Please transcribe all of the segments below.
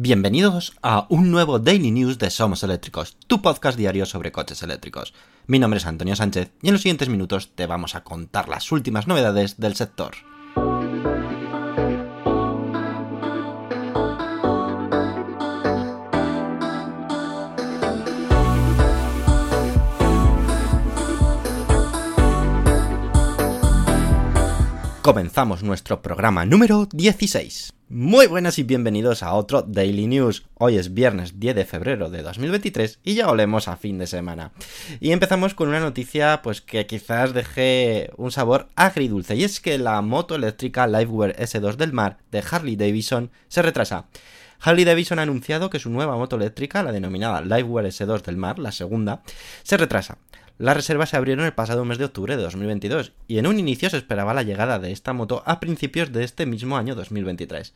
Bienvenidos a un nuevo Daily News de Somos Eléctricos, tu podcast diario sobre coches eléctricos. Mi nombre es Antonio Sánchez y en los siguientes minutos te vamos a contar las últimas novedades del sector. Comenzamos nuestro programa número 16. Muy buenas y bienvenidos a otro Daily News. Hoy es viernes 10 de febrero de 2023 y ya olemos a fin de semana. Y empezamos con una noticia pues que quizás deje un sabor agridulce y es que la moto eléctrica Liveware S2 del mar de Harley Davidson se retrasa. Harley Davidson ha anunciado que su nueva moto eléctrica, la denominada Liveware S2 del mar, la segunda, se retrasa. Las reservas se abrieron el pasado mes de octubre de 2022 y en un inicio se esperaba la llegada de esta moto a principios de este mismo año 2023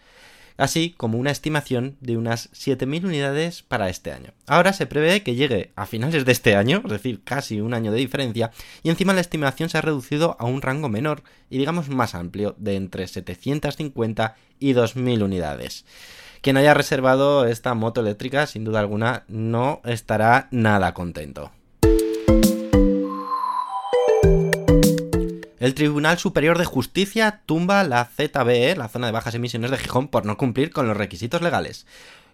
así como una estimación de unas 7.000 unidades para este año. Ahora se prevé que llegue a finales de este año, es decir, casi un año de diferencia, y encima la estimación se ha reducido a un rango menor y digamos más amplio de entre 750 y 2.000 unidades. Quien haya reservado esta moto eléctrica, sin duda alguna, no estará nada contento. El Tribunal Superior de Justicia tumba la ZBE, la zona de bajas emisiones de Gijón, por no cumplir con los requisitos legales.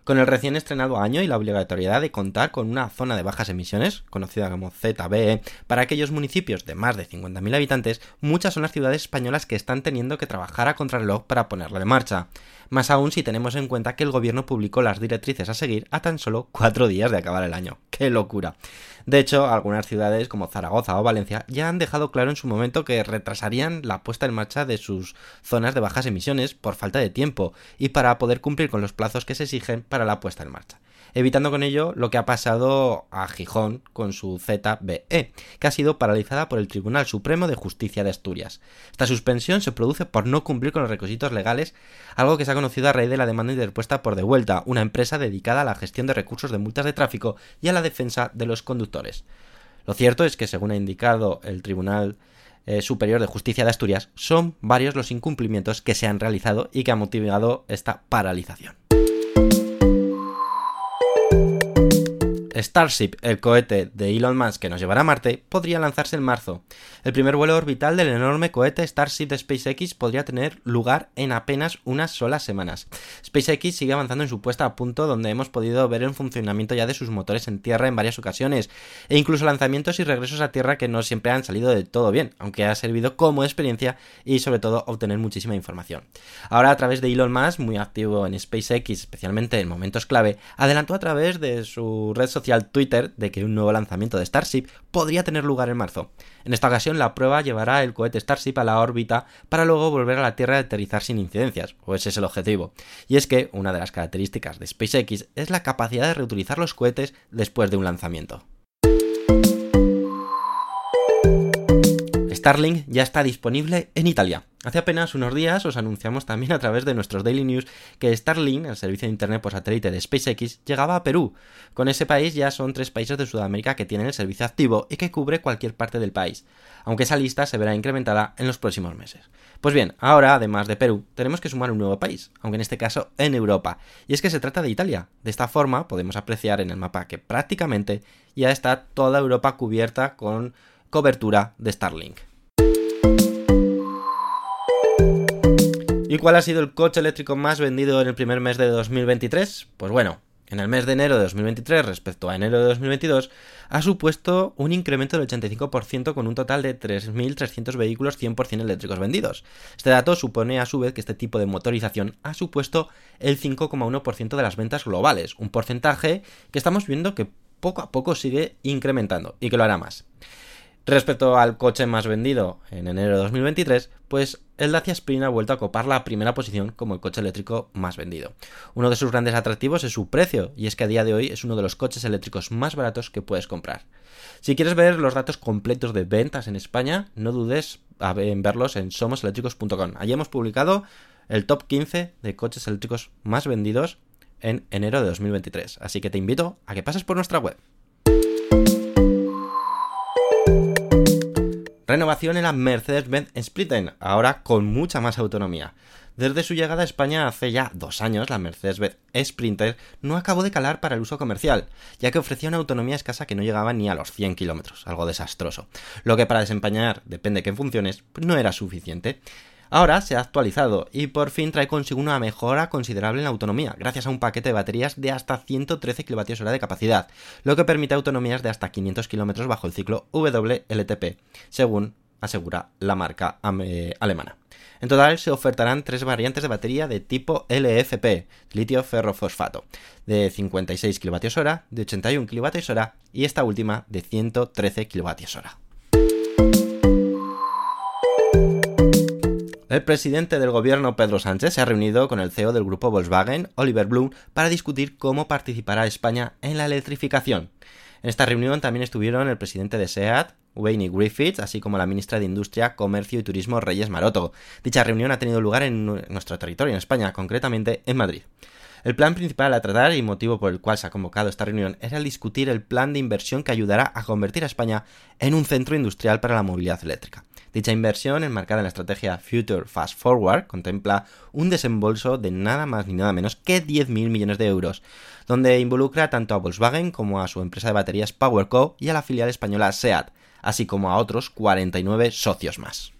Con el recién estrenado año y la obligatoriedad de contar con una zona de bajas emisiones, conocida como ZBE, para aquellos municipios de más de 50.000 habitantes, muchas son las ciudades españolas que están teniendo que trabajar a contrarreloj para ponerla en marcha. Más aún si tenemos en cuenta que el gobierno publicó las directrices a seguir a tan solo cuatro días de acabar el año. ¡Qué locura! De hecho, algunas ciudades como Zaragoza o Valencia ya han dejado claro en su momento que retrasarían la puesta en marcha de sus zonas de bajas emisiones por falta de tiempo y para poder cumplir con los plazos que se exigen para la puesta en marcha evitando con ello lo que ha pasado a Gijón con su ZBE, que ha sido paralizada por el Tribunal Supremo de Justicia de Asturias. Esta suspensión se produce por no cumplir con los requisitos legales, algo que se ha conocido a raíz de la demanda interpuesta por Devuelta, una empresa dedicada a la gestión de recursos de multas de tráfico y a la defensa de los conductores. Lo cierto es que, según ha indicado el Tribunal eh, Superior de Justicia de Asturias, son varios los incumplimientos que se han realizado y que han motivado esta paralización. Starship, el cohete de Elon Musk que nos llevará a Marte, podría lanzarse en marzo. El primer vuelo orbital del enorme cohete Starship de SpaceX podría tener lugar en apenas unas solas semanas. SpaceX sigue avanzando en su puesta a punto donde hemos podido ver el funcionamiento ya de sus motores en tierra en varias ocasiones, e incluso lanzamientos y regresos a tierra que no siempre han salido de todo bien, aunque ha servido como experiencia y sobre todo obtener muchísima información. Ahora a través de Elon Musk, muy activo en SpaceX, especialmente en momentos clave, adelantó a través de su red social al Twitter de que un nuevo lanzamiento de Starship podría tener lugar en marzo. En esta ocasión la prueba llevará el cohete Starship a la órbita para luego volver a la Tierra y aterrizar sin incidencias, o ese es el objetivo. Y es que una de las características de SpaceX es la capacidad de reutilizar los cohetes después de un lanzamiento. Starlink ya está disponible en Italia. Hace apenas unos días os anunciamos también a través de nuestros Daily News que Starlink, el servicio de Internet por satélite de SpaceX, llegaba a Perú. Con ese país ya son tres países de Sudamérica que tienen el servicio activo y que cubre cualquier parte del país, aunque esa lista se verá incrementada en los próximos meses. Pues bien, ahora, además de Perú, tenemos que sumar un nuevo país, aunque en este caso en Europa, y es que se trata de Italia. De esta forma podemos apreciar en el mapa que prácticamente ya está toda Europa cubierta con cobertura de Starlink. ¿Y cuál ha sido el coche eléctrico más vendido en el primer mes de 2023? Pues bueno, en el mes de enero de 2023 respecto a enero de 2022 ha supuesto un incremento del 85% con un total de 3.300 vehículos 100% eléctricos vendidos. Este dato supone a su vez que este tipo de motorización ha supuesto el 5,1% de las ventas globales, un porcentaje que estamos viendo que poco a poco sigue incrementando y que lo hará más. Respecto al coche más vendido en enero de 2023, pues el Dacia Spring ha vuelto a copar la primera posición como el coche eléctrico más vendido. Uno de sus grandes atractivos es su precio, y es que a día de hoy es uno de los coches eléctricos más baratos que puedes comprar. Si quieres ver los datos completos de ventas en España, no dudes en verlos en somoseléctricos.com. Allí hemos publicado el top 15 de coches eléctricos más vendidos en enero de 2023. Así que te invito a que pases por nuestra web. Renovación en la Mercedes-Benz Spritten, ahora con mucha más autonomía. Desde su llegada a España hace ya dos años, la Mercedes-Benz Sprinter no acabó de calar para el uso comercial, ya que ofrecía una autonomía escasa que no llegaba ni a los 100 kilómetros, algo desastroso, lo que para desempeñar, depende de qué funciones, no era suficiente. Ahora se ha actualizado y por fin trae consigo una mejora considerable en la autonomía, gracias a un paquete de baterías de hasta 113 kWh de capacidad, lo que permite autonomías de hasta 500 km bajo el ciclo WLTP, según asegura la marca alemana. En total se ofertarán tres variantes de batería de tipo LFP, litio ferrofosfato, de 56 kWh, de 81 kWh y esta última de 113 kWh. El presidente del gobierno Pedro Sánchez se ha reunido con el CEO del grupo Volkswagen, Oliver Bloom, para discutir cómo participará España en la electrificación. En esta reunión también estuvieron el presidente de SEAT, Wayne Griffiths, así como la ministra de Industria, Comercio y Turismo, Reyes Maroto. Dicha reunión ha tenido lugar en nuestro territorio, en España, concretamente en Madrid. El plan principal a tratar y motivo por el cual se ha convocado esta reunión era discutir el plan de inversión que ayudará a convertir a España en un centro industrial para la movilidad eléctrica. Dicha inversión, enmarcada en la estrategia Future Fast Forward, contempla un desembolso de nada más ni nada menos que 10.000 millones de euros, donde involucra tanto a Volkswagen como a su empresa de baterías PowerCo y a la filial española SEAT, así como a otros 49 socios más.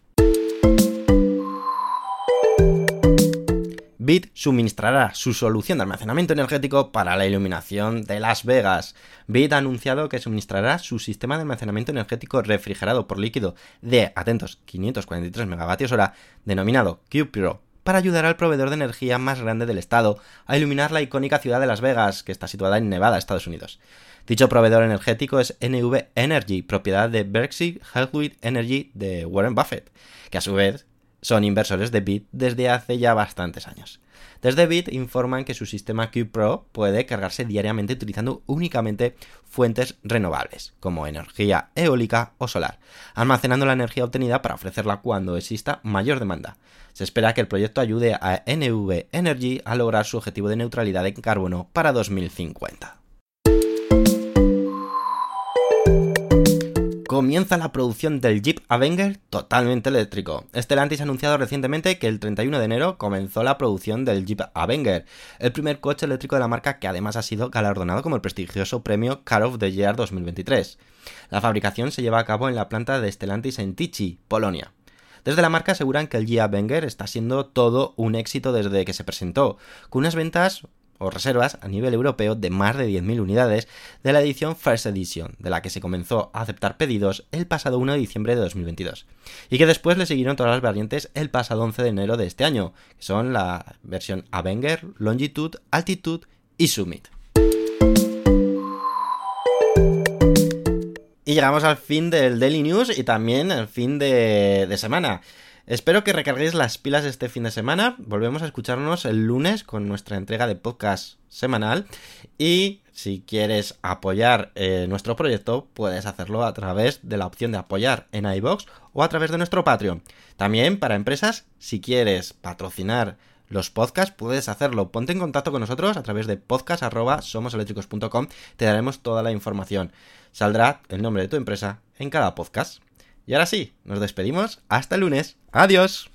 BIT suministrará su solución de almacenamiento energético para la iluminación de Las Vegas. BIT ha anunciado que suministrará su sistema de almacenamiento energético refrigerado por líquido de, atentos, 543 MWh, denominado QPro, para ayudar al proveedor de energía más grande del estado a iluminar la icónica ciudad de Las Vegas, que está situada en Nevada, Estados Unidos. Dicho proveedor energético es NV Energy, propiedad de Berkshire Hathaway Energy de Warren Buffett, que a su vez son inversores de Bit desde hace ya bastantes años. Desde Bit informan que su sistema Q Pro puede cargarse diariamente utilizando únicamente fuentes renovables, como energía eólica o solar, almacenando la energía obtenida para ofrecerla cuando exista mayor demanda. Se espera que el proyecto ayude a NV Energy a lograr su objetivo de neutralidad de carbono para 2050. Comienza la producción del Jeep Avenger totalmente eléctrico. Stellantis ha anunciado recientemente que el 31 de enero comenzó la producción del Jeep Avenger, el primer coche eléctrico de la marca que además ha sido galardonado como el prestigioso premio Car of the Year 2023. La fabricación se lleva a cabo en la planta de Stellantis en Tichy, Polonia. Desde la marca aseguran que el Jeep Avenger está siendo todo un éxito desde que se presentó, con unas ventas o reservas a nivel europeo de más de 10.000 unidades de la edición First Edition, de la que se comenzó a aceptar pedidos el pasado 1 de diciembre de 2022, y que después le siguieron todas las variantes el pasado 11 de enero de este año, que son la versión Avenger, Longitude, Altitude y Summit. Y llegamos al fin del Daily News y también al fin de, de semana. Espero que recarguéis las pilas este fin de semana. Volvemos a escucharnos el lunes con nuestra entrega de podcast semanal. Y si quieres apoyar eh, nuestro proyecto, puedes hacerlo a través de la opción de apoyar en iBox o a través de nuestro Patreon. También para empresas, si quieres patrocinar los podcasts, puedes hacerlo. Ponte en contacto con nosotros a través de podcast.somoseléctricos.com. Te daremos toda la información. Saldrá el nombre de tu empresa en cada podcast. Y ahora sí, nos despedimos. Hasta el lunes. Adiós.